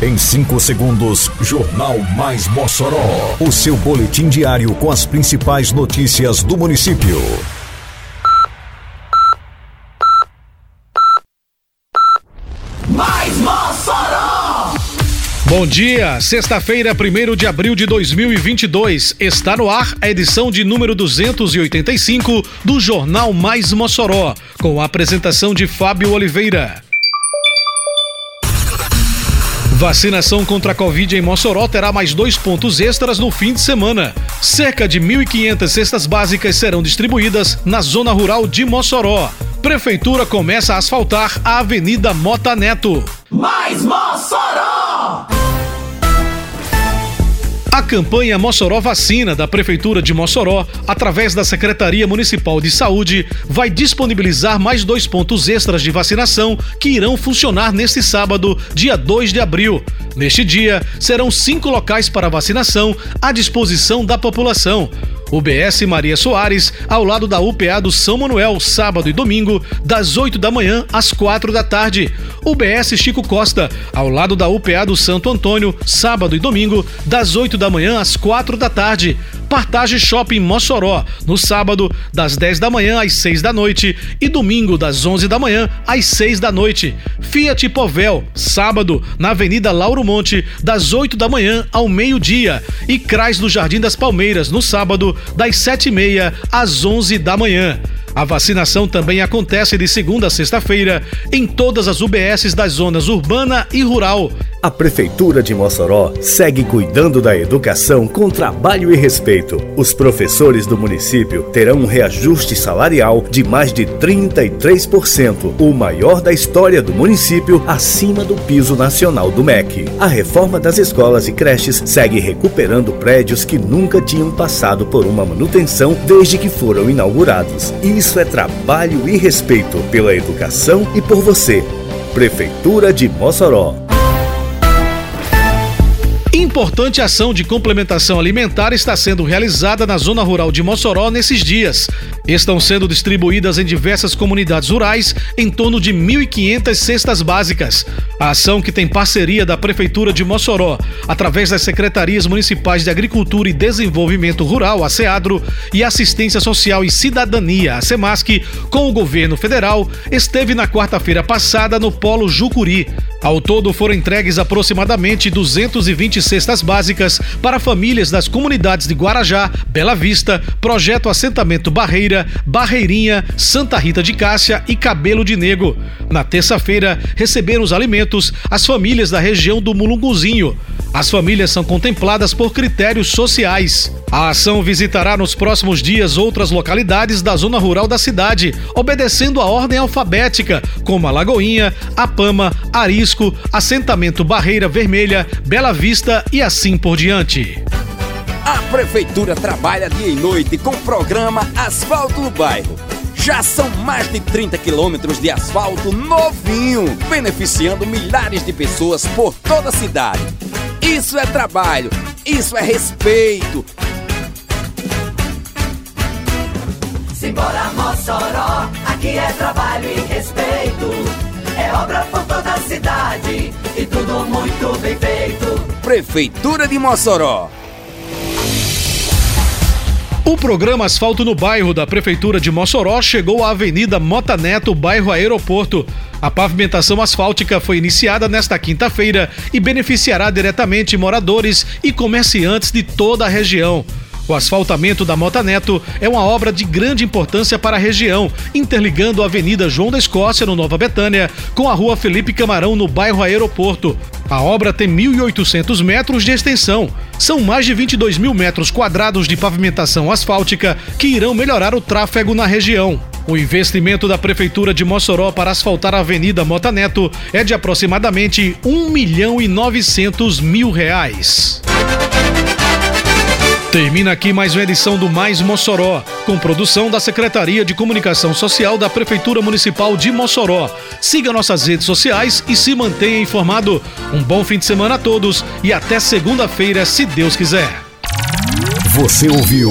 Em 5 segundos, Jornal Mais Mossoró. O seu boletim diário com as principais notícias do município. Mais Mossoró! Bom dia, sexta-feira, 1 de abril de 2022. Está no ar a edição de número 285 do Jornal Mais Mossoró, com a apresentação de Fábio Oliveira. Vacinação contra a Covid em Mossoró terá mais dois pontos extras no fim de semana. Cerca de 1.500 cestas básicas serão distribuídas na zona rural de Mossoró. Prefeitura começa a asfaltar a Avenida Mota Neto. Mais Mossoró! A campanha Mossoró Vacina da Prefeitura de Mossoró, através da Secretaria Municipal de Saúde, vai disponibilizar mais dois pontos extras de vacinação que irão funcionar neste sábado, dia 2 de abril. Neste dia, serão cinco locais para vacinação à disposição da população. UBS Maria Soares, ao lado da UPA do São Manuel, sábado e domingo, das 8 da manhã às 4 da tarde. UBS Chico Costa, ao lado da UPA do Santo Antônio, sábado e domingo, das 8 da manhã às 4 da tarde. Partage Shopping Mossoró, no sábado, das 10 da manhã às 6 da noite e domingo, das 11 da manhã às 6 da noite. Fiat Povel, sábado, na Avenida Lauro Monte, das 8 da manhã ao meio-dia. E Crais do Jardim das Palmeiras, no sábado, das 7h30 às 11 da manhã. A vacinação também acontece de segunda a sexta-feira em todas as UBSs das zonas urbana e rural. A Prefeitura de Mossoró segue cuidando da educação com trabalho e respeito. Os professores do município terão um reajuste salarial de mais de 33%, o maior da história do município, acima do piso nacional do MEC. A reforma das escolas e creches segue recuperando prédios que nunca tinham passado por uma manutenção desde que foram inaugurados. Isso é trabalho e respeito pela educação e por você. Prefeitura de Mossoró. Importante ação de complementação alimentar está sendo realizada na zona rural de Mossoró nesses dias. Estão sendo distribuídas em diversas comunidades rurais em torno de 1.500 cestas básicas. A ação, que tem parceria da Prefeitura de Mossoró, através das Secretarias Municipais de Agricultura e Desenvolvimento Rural, a SEADRO, e Assistência Social e Cidadania, a SEMASC, com o governo federal, esteve na quarta-feira passada no Polo Jucuri. Ao todo foram entregues aproximadamente 220 cestas básicas para famílias das comunidades de Guarajá, Bela Vista, Projeto Assentamento Barreira, Barreirinha, Santa Rita de Cássia e Cabelo de Negro. Na terça-feira, receberam os alimentos as famílias da região do Mulunguzinho. As famílias são contempladas por critérios sociais. A ação visitará nos próximos dias outras localidades da zona rural da cidade, obedecendo a ordem alfabética, como a Lagoinha, Apama, Arisco, Assentamento Barreira Vermelha, Bela Vista e assim por diante. A Prefeitura trabalha dia e noite com o programa Asfalto no Bairro. Já são mais de 30 quilômetros de asfalto novinho, beneficiando milhares de pessoas por toda a cidade. Isso é trabalho, isso é respeito. Simbora Mossoró, aqui é trabalho e respeito. É obra por toda a cidade e tudo muito bem feito. Prefeitura de Mossoró. O programa Asfalto no Bairro da Prefeitura de Mossoró chegou à Avenida Mota Neto, bairro Aeroporto. A pavimentação asfáltica foi iniciada nesta quinta-feira e beneficiará diretamente moradores e comerciantes de toda a região. O asfaltamento da Mota Neto é uma obra de grande importância para a região, interligando a Avenida João da Escócia, no Nova Betânia, com a Rua Felipe Camarão, no bairro Aeroporto. A obra tem 1.800 metros de extensão. São mais de 22 mil metros quadrados de pavimentação asfáltica que irão melhorar o tráfego na região. O investimento da Prefeitura de Mossoró para asfaltar a Avenida Mota Neto é de aproximadamente 1 milhão e 900 mil reais. Termina aqui mais uma edição do Mais Mossoró, com produção da Secretaria de Comunicação Social da Prefeitura Municipal de Mossoró. Siga nossas redes sociais e se mantenha informado. Um bom fim de semana a todos e até segunda-feira, se Deus quiser. Você ouviu!